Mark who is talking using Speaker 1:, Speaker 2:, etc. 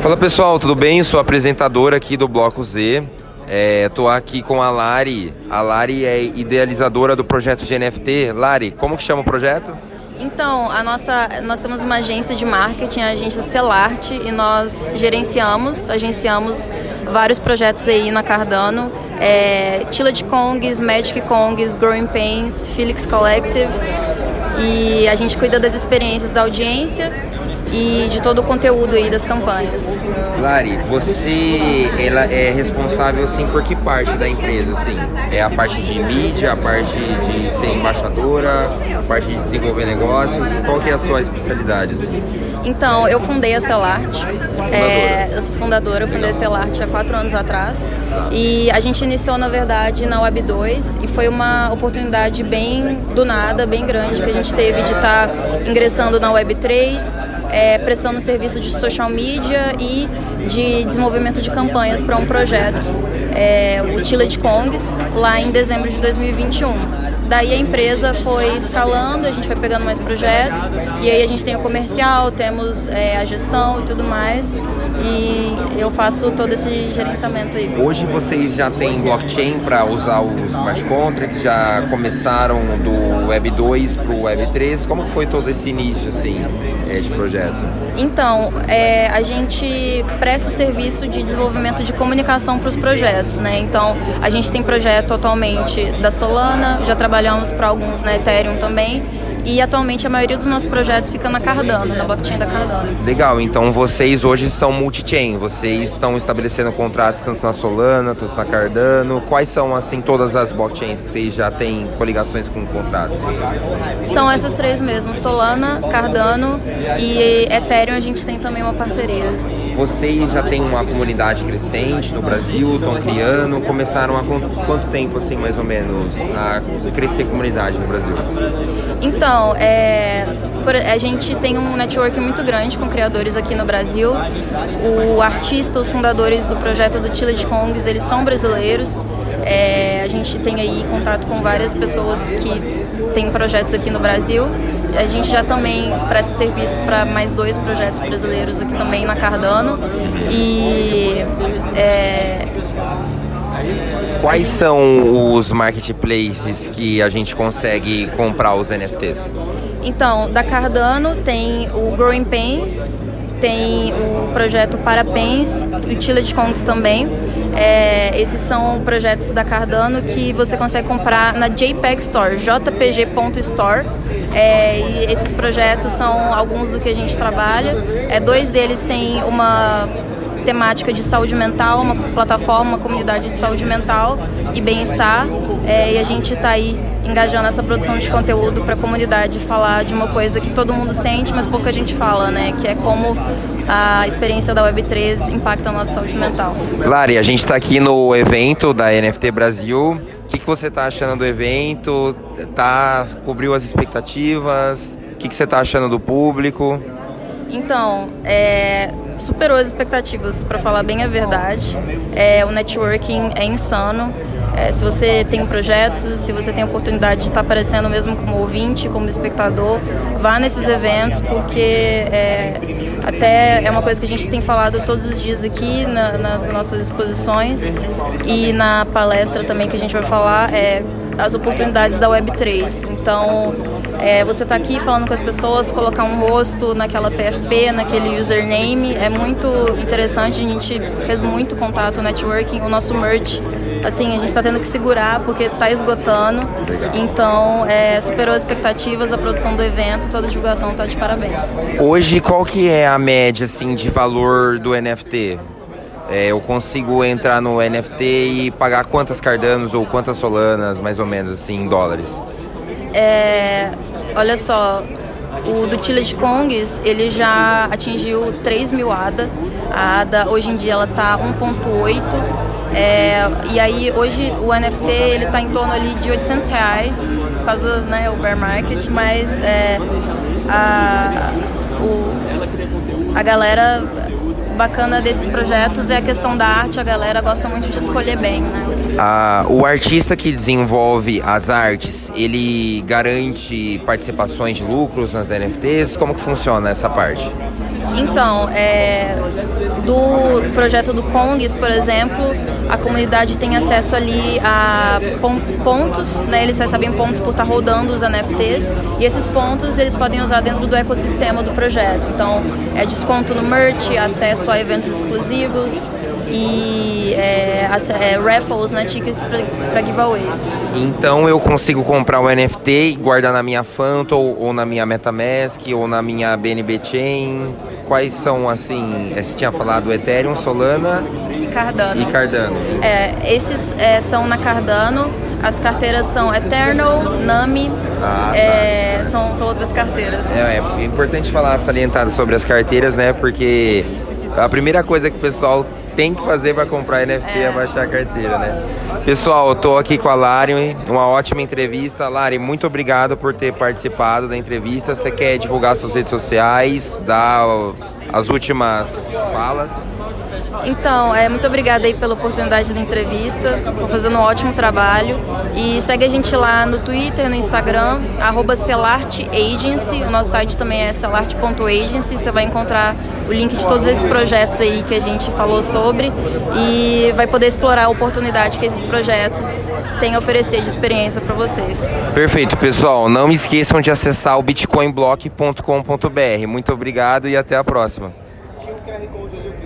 Speaker 1: Fala pessoal, tudo bem? Sou apresentador aqui do Bloco Z. Estou aqui com a Lari. A Lari é idealizadora do projeto GNFT. Lari, como que chama o projeto?
Speaker 2: Então, a nossa, nós temos uma agência de marketing, a agência Celarte, e nós gerenciamos, agenciamos vários projetos aí na Cardano. É, Tila de Kongs, Magic Kongs, Growing Pains, Felix Collective. E a gente cuida das experiências da audiência e de todo o conteúdo aí das campanhas.
Speaker 1: Lari, você ela é responsável assim por que parte da empresa assim? É a parte de mídia, a parte de ser embaixadora, a parte de desenvolver negócios? Qual que é a sua especialidade assim?
Speaker 2: Então, eu fundei a Celarte. É, eu sou fundadora, eu fundei a Celarte há quatro anos atrás. E a gente iniciou, na verdade, na Web 2 e foi uma oportunidade bem do nada, bem grande, que a gente teve de estar tá ingressando na Web 3 é, prestando serviço de social media e de desenvolvimento de campanhas para um projeto, é, o Tila de Kongs, lá em dezembro de 2021. Daí a empresa foi escalando, a gente foi pegando mais projetos e aí a gente tem o comercial, temos é, a gestão e tudo mais e eu faço todo esse gerenciamento aí.
Speaker 1: Hoje vocês já têm blockchain para usar os smart contracts, já começaram do Web 2 para o Web 3, como foi todo esse início assim é, de projeto?
Speaker 2: Então, é, a gente presta o serviço de desenvolvimento de comunicação para os projetos, né? Então, a gente tem projeto atualmente da Solana, já trabalhamos trabalhamos para alguns na Ethereum também. E atualmente a maioria dos nossos projetos fica na Cardano, na blockchain da Cardano.
Speaker 1: Legal, então vocês hoje são multi-chain, vocês estão estabelecendo contratos tanto na Solana, tanto na Cardano. Quais são assim todas as blockchains que vocês já têm coligações com contratos?
Speaker 2: São essas três mesmo, Solana, Cardano e Ethereum a gente tem também uma parceria.
Speaker 1: Vocês já têm uma comunidade crescente no Brasil, estão criando, começaram há quanto tempo, assim, mais ou menos, a crescer comunidade no Brasil?
Speaker 2: Então, é, a gente tem um network muito grande com criadores aqui no Brasil. O artista, os fundadores do projeto do Tila de Kongs, eles são brasileiros. É, a gente tem aí contato com várias pessoas que têm projetos aqui no Brasil. A gente já também presta serviço para mais dois projetos brasileiros aqui também na Cardano. E é,
Speaker 1: Quais são os marketplaces que a gente consegue comprar os NFTs?
Speaker 2: Então, da Cardano tem o Growing Pains, tem o projeto Parapens, o Tillage Kongs também. É, esses são projetos da Cardano que você consegue comprar na JPEG Store, jpg.store. É, e esses projetos são alguns do que a gente trabalha. É, dois deles têm uma temática de saúde mental, uma plataforma, uma comunidade de saúde mental e bem-estar. É, e a gente está aí engajando essa produção de conteúdo para a comunidade falar de uma coisa que todo mundo sente, mas pouca gente fala, né? Que é como a experiência da Web3 impacta a nossa saúde mental.
Speaker 1: Lari, a gente está aqui no evento da NFT Brasil. O que, que você está achando do evento? Tá, cobriu as expectativas? O que, que você está achando do público?
Speaker 2: Então, é, superou as expectativas, para falar bem a verdade. É, o networking é insano. É, se você tem um projeto, se você tem a oportunidade de estar aparecendo mesmo como ouvinte, como espectador, vá nesses eventos, porque é, até é uma coisa que a gente tem falado todos os dias aqui na, nas nossas exposições e na palestra também que a gente vai falar, é as oportunidades da Web3. Então, é, você está aqui falando com as pessoas, colocar um rosto naquela PFP, naquele username, é muito interessante. A gente fez muito contato, networking, o nosso merch. Assim, a gente está tendo que segurar porque está esgotando. Então, é, superou as expectativas, a produção do evento, toda a divulgação está de parabéns.
Speaker 1: Hoje, qual que é a média assim de valor do NFT? É, eu consigo entrar no NFT e pagar quantas cardanos ou quantas solanas, mais ou menos assim, em dólares?
Speaker 2: É, olha só, o do Tillage Kongs, ele já atingiu 3 mil ADA. A ADA, hoje em dia, ela tá 1.8. É, e aí, hoje, o NFT, ele tá em torno ali de 800 reais, por causa, né, o bear market, mas é, a, o, a galera bacana desses projetos é a questão da arte, a galera gosta muito de escolher bem, né?
Speaker 1: Ah, o artista que desenvolve as artes, ele garante participações de lucros nas NFTs? Como que funciona essa parte?
Speaker 2: Então, é, do projeto do Kongs, por exemplo, a comunidade tem acesso ali a pontos, né? Eles recebem pontos por estar rodando os NFTs e esses pontos eles podem usar dentro do ecossistema do projeto. Então, é desconto no merch, acesso a eventos exclusivos e é, é, raffles, né, tickets para giveaways.
Speaker 1: Então eu consigo comprar o NFT e guardar na minha Phantom ou na minha MetaMask ou na minha BNB Chain? Quais são, assim, é, você tinha falado Ethereum, Solana
Speaker 2: e Cardano.
Speaker 1: E Cardano.
Speaker 2: É, esses é, são na Cardano, as carteiras são Eternal, Nami, ah, tá. é, são, são outras carteiras.
Speaker 1: É, é importante falar, salientar sobre as carteiras, né, porque a primeira coisa que o pessoal tem que fazer para comprar NFT é. é baixar a carteira, né? Pessoal, eu tô aqui com a Lari, uma ótima entrevista. Lari, muito obrigado por ter participado da entrevista. Você quer divulgar suas redes sociais, dar as últimas falas?
Speaker 2: Então, é, muito obrigada aí pela oportunidade da entrevista. Estou fazendo um ótimo trabalho. E segue a gente lá no Twitter, no Instagram, arroba Agency. O nosso site também é celart.agency. Você vai encontrar o link de todos esses projetos aí que a gente falou sobre e vai poder explorar a oportunidade que esses projetos têm a oferecer de experiência para vocês.
Speaker 1: Perfeito, pessoal. Não esqueçam de acessar o bitcoinblock.com.br. Muito obrigado e até a próxima.